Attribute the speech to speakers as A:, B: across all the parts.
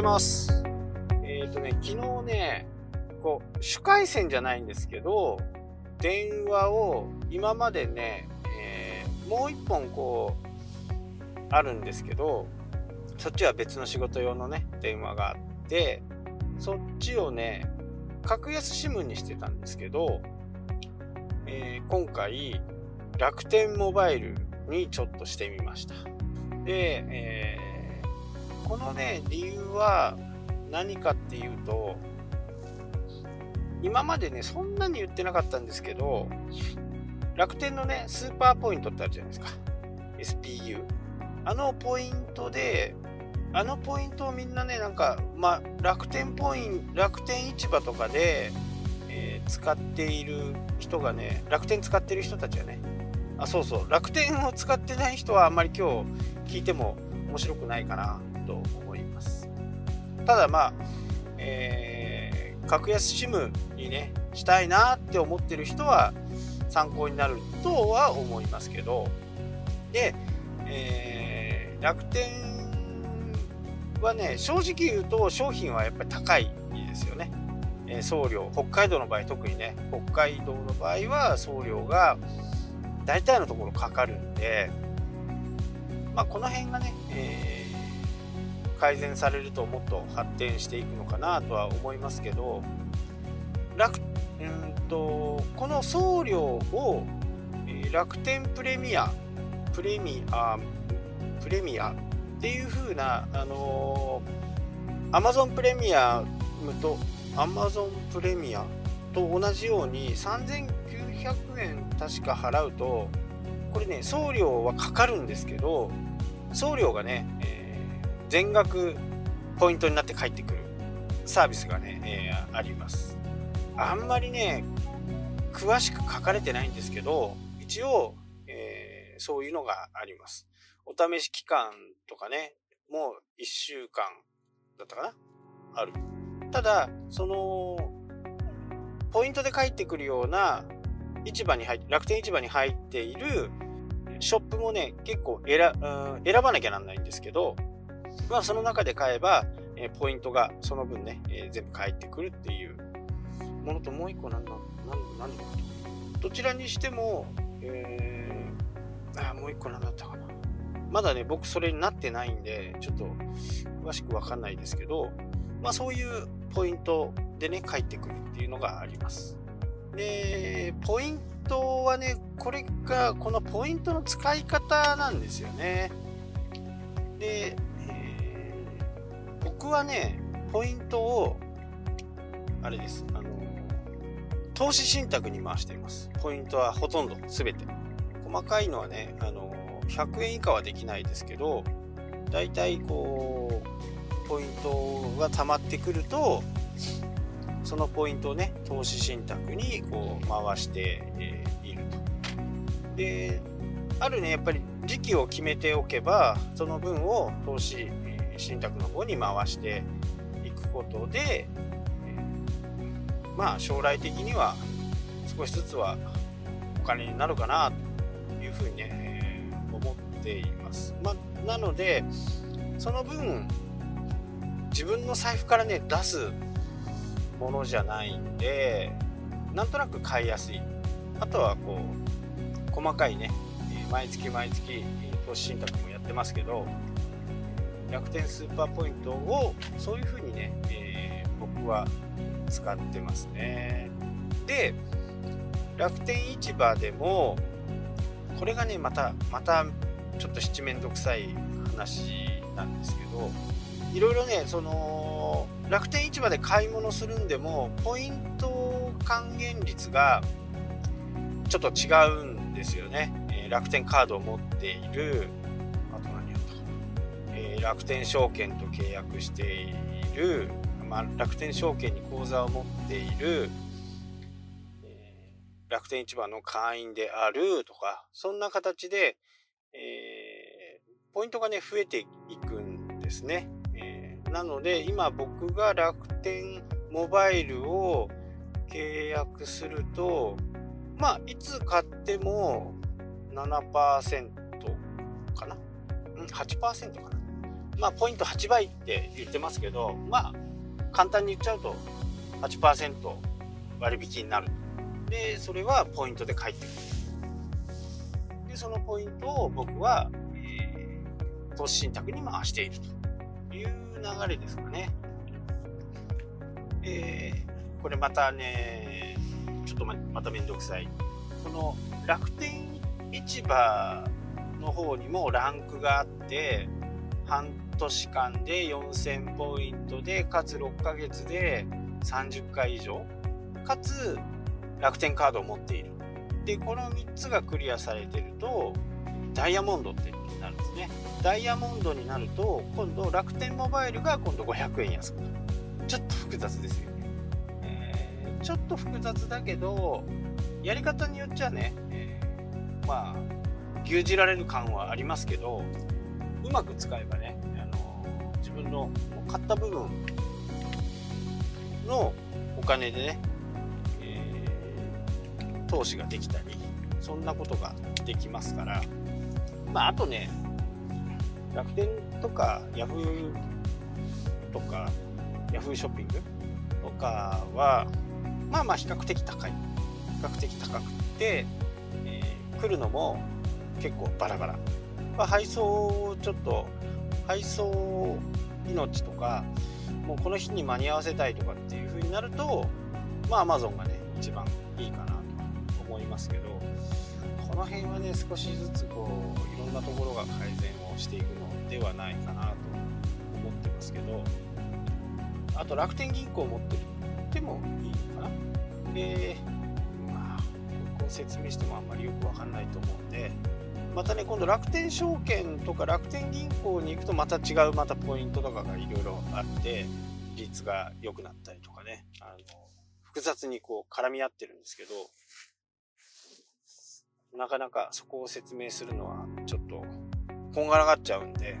A: ざいます。えっ、ー、とね、昨日ね、こう、主回線じゃないんですけど、電話を今までね、えー、もう一本こう、あるんですけど、そっちは別の仕事用のね、電話があって、そっちをね、格安 SIM にしてたんですけど、えー、今回、楽天モバイルにちょっとしてみました。で、え、このね、理由は何かっていうと、今までね、そんなに言ってなかったんですけど、楽天のね、スーパーポイントってあるじゃないですか。SPU。あのポイントで、あのポイントをみんなね、なんか、まあ、楽天ポイント、楽天市場とかで、えー、使っている人がね、楽天使ってる人たちはね、あ、そうそう、楽天を使ってない人はあんまり今日聞いても面白くないかなと思います。ただまあ、えー、格安 SIM にね、したいなって思ってる人は参考になるとは思いますけど、で、えー、楽天はね、正直言うと商品はやっぱり高いですよね。え送料、北海道の場合特にね、北海道の場合は送料が大体のところかかるんで、まあ、この辺がね、えー、改善されるともっと発展していくのかなとは思いますけど、楽うんとこの送料を、楽天プレミア、プレミア、プレミアっていう風な、あのー、Amazon プレミアムと Amazon プレミアと同じように3900円確か払うとこれね送料はかかるんですけど送料がね、えー、全額ポイントになって返ってくるサービスがね、えー、あります。あんまりね詳しく書かれてないんですけど一応、えー、そういうのがあります。お試し期間とかね、もう1週間だったかな？ある。ただ、その、ポイントで返ってくるような市場に入っ、楽天市場に入っているショップもね、結構選,、うん、選ばなきゃなんないんですけど、まあその中で買えば、えー、ポイントがその分ね、えー、全部返ってくるっていうものともう一個なんだ、なんなんだどちらにしても、えー、あ、もう一個なんだったかな。まだね、僕それになってないんで、ちょっと詳しくわかんないですけど、まあそういうポイントでね、返ってくるっていうのがあります。で、ポイントはね、これが、このポイントの使い方なんですよね。で、僕はね、ポイントを、あれです、あの、投資信託に回しています。ポイントはほとんど全て。細かいのはね、あの、100円以下はできないですけどだいたいこうポイントが溜まってくるとそのポイントをね投資信託にこう回して、えいると。であるねやっぱり時期を決めておけばその分を投資信託の方に回していくことで、えまあ将来的には少しずつはお金になるかなというふうにね思っています。まなのでその分自分の財布からね出すものじゃないんでなんとなく買いやすいあとはこう細かいね毎月毎月投資信託もやってますけど楽天スーパーポイントをそういう風にね、えー、僕は使ってますね。で楽天市場でもこれがねまたまたちょっと七面倒くさい話なんですけどいろいろねその楽天市場で買い物するんでもポイント還元率がちょっと違うんですよね、え、楽天カードを持っている楽天証券と契約している、まあ、楽天証券に口座を持っているえ楽天市場の会員であるとかそんな形でえー、ポイントがね、増えていくんですね。えー、なので、今僕が楽天モバイルを契約すると、まあ、いつ買っても7%かな？うん、8%かな？まあポイント8倍って言ってますけどまあ簡単に言っちゃうと8%割引になる。でそれはポイントで返ってくる。でそのポイントを僕は、えー、投資信託に回しているという流れですかね。えー、これまたねちょっとままためんどくさい。この楽天市場の方にもランクがあって半年間で4000ポイントでかつ6ヶ月で30回以上かつ楽天カードを持っている。でこの3つがクリアされてるとダイヤモンドってなるんですね。ダイヤモンドになると今度楽天モバイルが今度500円安くなる。ちょっと複雑ですよね、えー、ちょっと複雑だけどやり方によっちゃね、えー、まあ牛耳られる感はありますけどうまく使えばね、分の買った部分のお金でね、えー、投資ができたりそんなことができますから。まああとね楽天とかヤフーとかヤフーショッピングとかはまあまあ比較的高い。比較的高くて、えー、来るのも結構バラバラ、まあ、配送をちょっと配送命とかもうこの日に間に合わせたいとかっていう風になるとまあ Amazon がね一番いいかなと思いますけどこの辺はね少しずつこういろんなところが改善をしていくのではないかなと思ってますけどあと楽天銀行を持ってるってもいいかな？でまあここ説明してもあんまりよくわかんないと思うんでまたね今度楽天証券とか楽天銀行に行くとまた違うまたポイントとかがいろいろあって率が良くなったりとかね。あの複雑にこう絡み合ってるんですけどなかなかそこを説明するのはちょっとこんがらがっちゃうんで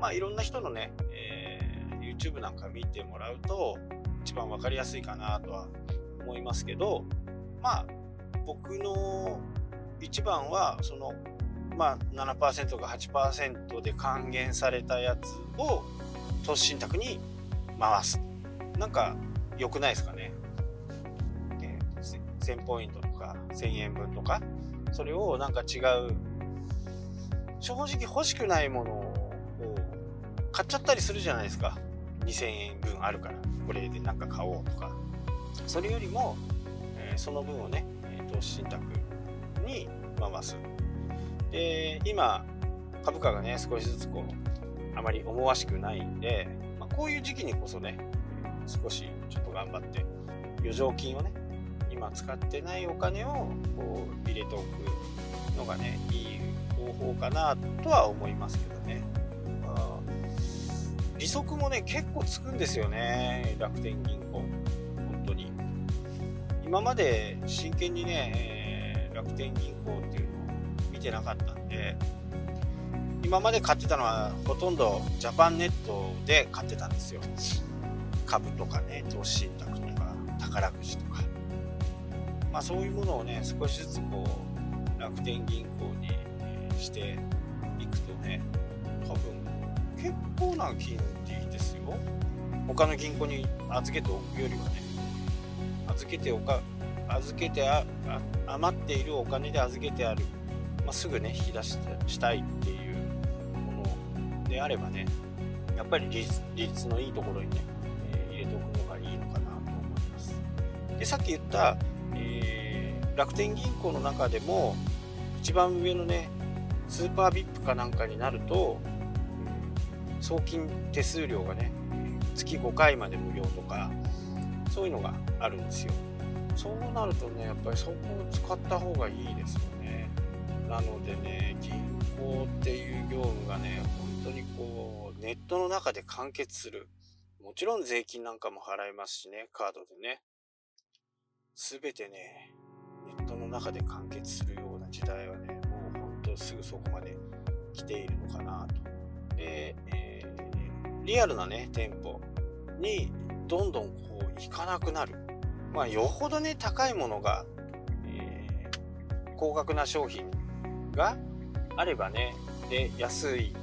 A: まあいろんな人のね、えー、YouTube なんか見てもらうと一番分かりやすいかなとは思いますけどまあ僕の一番はそのまあ、7%か8%で還元されたやつを投資信託に回す。なんか良くないですかね、え、1000ポイントとか1000円分とか。それをなんか違う正直欲しくないものを買っちゃったりするじゃないですか。2000円分あるからこれでなんか買おうとか。それよりも、えー、その分をね投資信託に回す。で今株価がね少しずつこうあまり思わしくないんで、まあ、こういう時期にこそね少しちょっと頑張って余剰金をね今使ってないお金をこう入れておくのがねいい方法かなとは思いますけどね、まあ、利息もね結構つくんですよね楽天銀行。本当に。今まで真剣にね楽天銀行っていう見てなかったんで今まで買ってたのはほとんどジャパンネットで買ってたんですよ。株とかね投資信託とか宝くじとか。まあそういうものをね少しずつこう楽天銀行にしていくとね多分結構な金利ですよ。他の銀行に預けておくよりはね預けておか預けて余っているお金で預けてあるまあ、すぐね引き出したいっていうものであればねやっぱり利率のいいところにね、えー、入れておくのがいいのかなと思います。でさっき言った、えー、楽天銀行の中でも一番上のねスーパー VIP かなんかになると、送金手数料がね月5回まで無料とかそういうのがあるんですよ。そうなるとねやっぱりそこを使った方がいいですよね。なのでね銀行っていう業務がね本当にこうネットの中で完結する。もちろん税金なんかも払いますしねカードでね。全てねネットの中で完結するような時代はねもう本当すぐそこまで来ているのかなと。で、えー、リアルなね店舗にどんどんこう行かなくなる。まあよほどね高いものが、え、高額な商品があればねで安い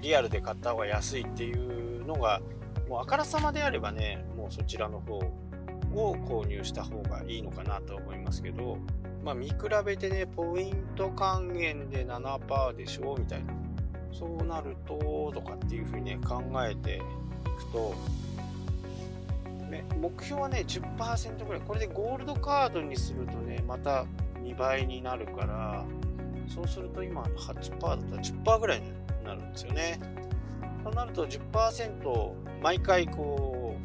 A: リアルで買った方が安いっていうのがもうあからさまであればねもうそちらの方を購入した方がいいのかなと思いますけどまあ見比べてねポイント還元で7%でしょみたいな。そうなるととかっていうふうにね考えていくと、目標はね10%ぐらい。これでゴールドカードにするとねまた2倍になるからそうすると今8%だったら10%ぐらいになるんですよね。そうなると10%毎回こ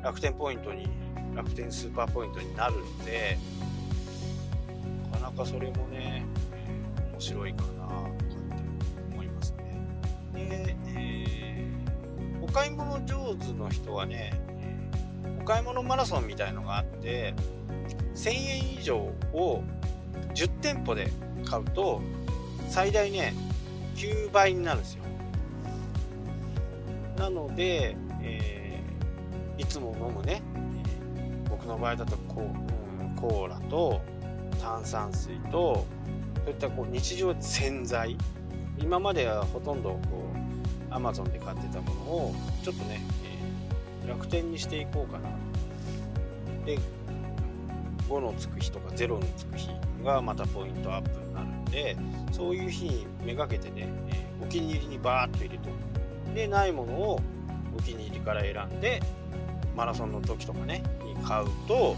A: う楽天ポイントに楽天スーパーポイントになるんでなかなかそれもね面白いかなとか思いますね。で、えー、お買い物上手の人はねお買い物マラソンみたいのがあって1000円以上を10店舗で買うと最大ね9倍になるんですよ。なので、えー、いつも飲むね僕の場合だとコ,、うん、コーラと炭酸水とそういったこう日常洗剤。今まではほとんどこう Amazon で買ってたものをちょっとね、えー、楽天にしていこうかな。で5のつく日とか0のつく日がまたポイントアップになるんでそういう日にめがけてね、え、お気に入りにバーッと入れとく。でないものをお気に入りから選んでマラソンの時とかねに買うと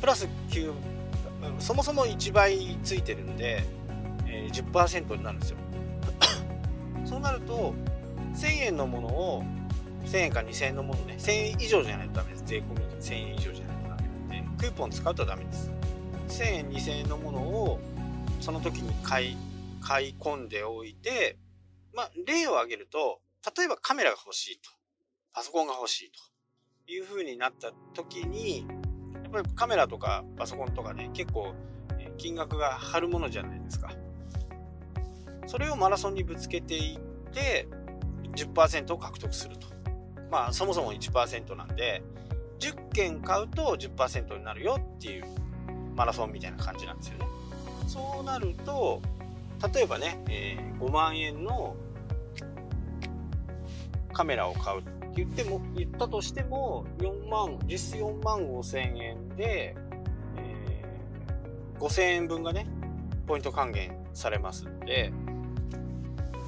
A: プラス9そもそも1倍ついてるんで、え、10%になるんですよ。そうなると1000円のものを1000円か2000円のものね1000円以上じゃないとダメです。税込み1000円以上じゃない。クーポン使うとダメです。1000円2000円のものをその時に買い買い込んでおいてまあ例を挙げると例えばカメラが欲しいと。パソコンが欲しいと。いう風になった時にやっぱりカメラとかパソコンとかね結構金額が張るものじゃないですか。それをマラソンにぶつけていって10%を獲得すると。まあそもそも1%なんで10件買うと10%になるよっていうマラソンみたいな感じなんですよね。そうなると例えばね、えー、5万円のカメラを買うって言っても言ったとしても4万実質4万5千円で、えー、5千円分がねポイント還元されますんで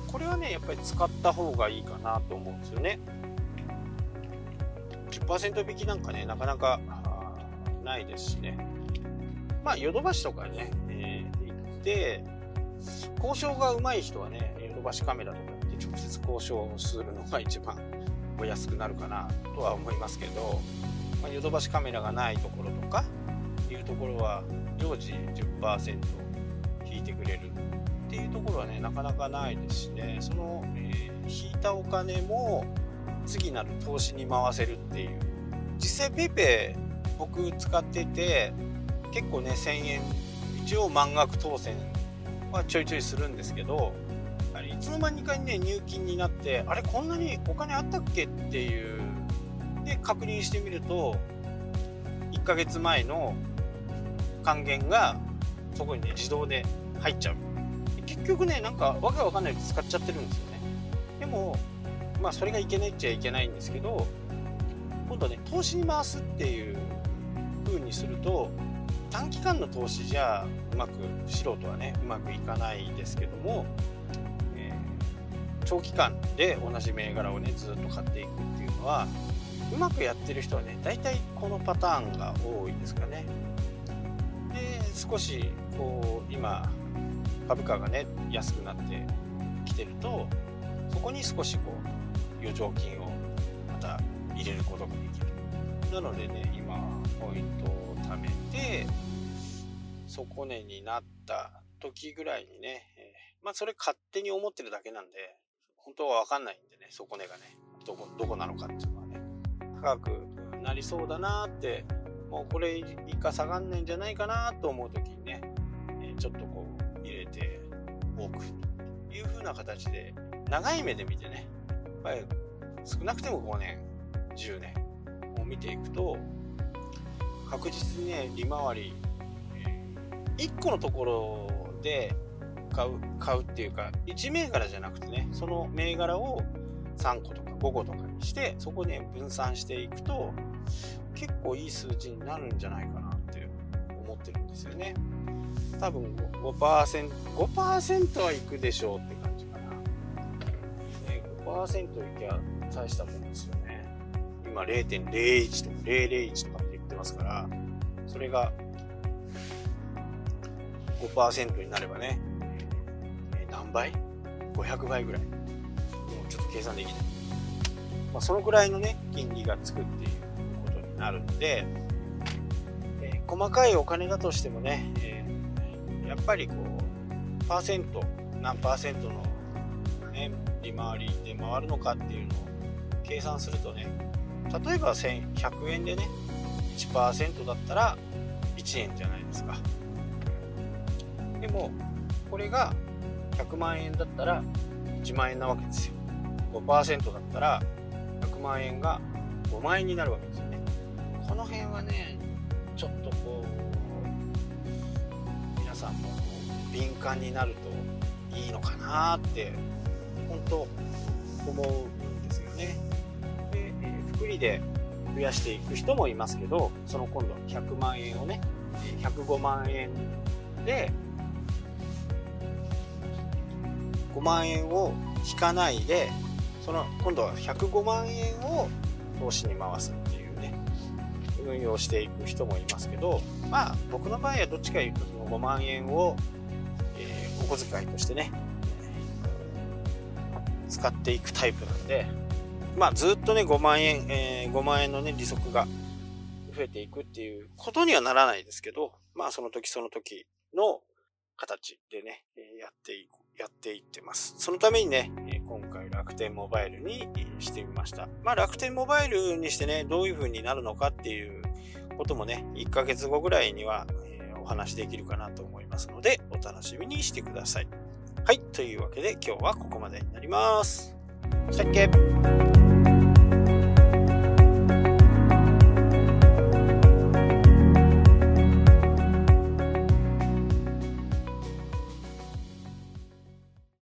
A: これはねやっぱり使った方がいいかなと思うんですよね。10%引きなんかねなかなかないですしね。まあヨドバシとかね、えー、行って交渉が上手い人はねヨドバシカメラとか行って直接交渉するのが一番お安くなるかなとは思いますけど、まあ、ヨドバシカメラがないところとかいうところは常時10%引いてくれるっていうところはねなかなかないですしね。その、えー、引いたお金も次なる投資に回せるっていう。実際 PayPay 僕使ってて結構ね1000円。一応満額当選はちょいちょいするんですけどいつの間にかにね入金になってあれこんなにお金あったっけっていう。で確認してみると1ヶ月前の還元がそこにね自動で入っちゃう。結局ねなんかわけわかんないで使っちゃってるんですよね。でもまあそれがいけないっちゃいけないんですけど今度ね投資に回すっていう風にすると短期間の投資じゃうまく素人はねうまくいかないですけども、えー、長期間で同じ銘柄をねずっと買っていくっていうのはうまくやってる人はね大体このパターンが多いですかね。で少しこう今株価がね安くなってきてるとそこに少しこう余剰金をまた入れることができる。なのでね今ポイントを貯めて底値になった時ぐらいにね、えー、まあそれ勝手に思ってるだけなんで本当は分かんないんでね底値がねどこどこなのかっていうのはね。高くなりそうだなってもうこれ以下下がんないんじゃないかなと思う時にね、え、ちょっとこう入れておく。という風な形で長い目で見てねぱり少なくても5年10年を見ていくと確実にね利回り、えー、1個のところで買う、買うっていうか、1銘柄じゃなくてね、その銘柄を3個とか5個とかにして、そこで分散していくと、結構いい数字になるんじゃないかなって思ってるんですよね。多分5%、5%はいくでしょうって。5%いきゃ大したもんですよね。今0.01とか001とかって言ってますから、それが5%になればね、え何倍 ?500 倍ぐらい。もうちょっと計算できない。まあ、そのくらいのね、金利がつくっていうことになるんで、えー、細かいお金だとしてもね、えー、やっぱりこう、パーセント、何パーセントの、利回りで回るのかっていうのを計算するとね、例えば1100円でね、1%だったら1円じゃないですか。でもこれが100万円だったら1万円なわけですよ5%だったら100万円が5万円になるわけですよねこの辺はねちょっとこう皆さんも敏感になるといいのかなって本当思うんですよね。で、えー、福利で増やしていく人もいますけどその今度は100万円をね105万円で5万円を引かないでその今度は105万円を投資に回すっていうね運用していく人もいますけどまあ僕の場合はどっちかいうとその5万円を、えー、お小遣いとしてね使っていくタイプなんでまあずっとね5万円、えー、5万円のね利息が増えていくっていうことにはならないですけどまあその時その時の形でねやっていくやっていってます。そのためにね、今回楽天モバイルにしてみました。まあ楽天モバイルにしてね、どういう風になるのかっていうこともね、1ヶ月後ぐらいには、お話できるかなと思いますので、お楽しみにしてください。はい、というわけで今日はここまでになります。したっけ？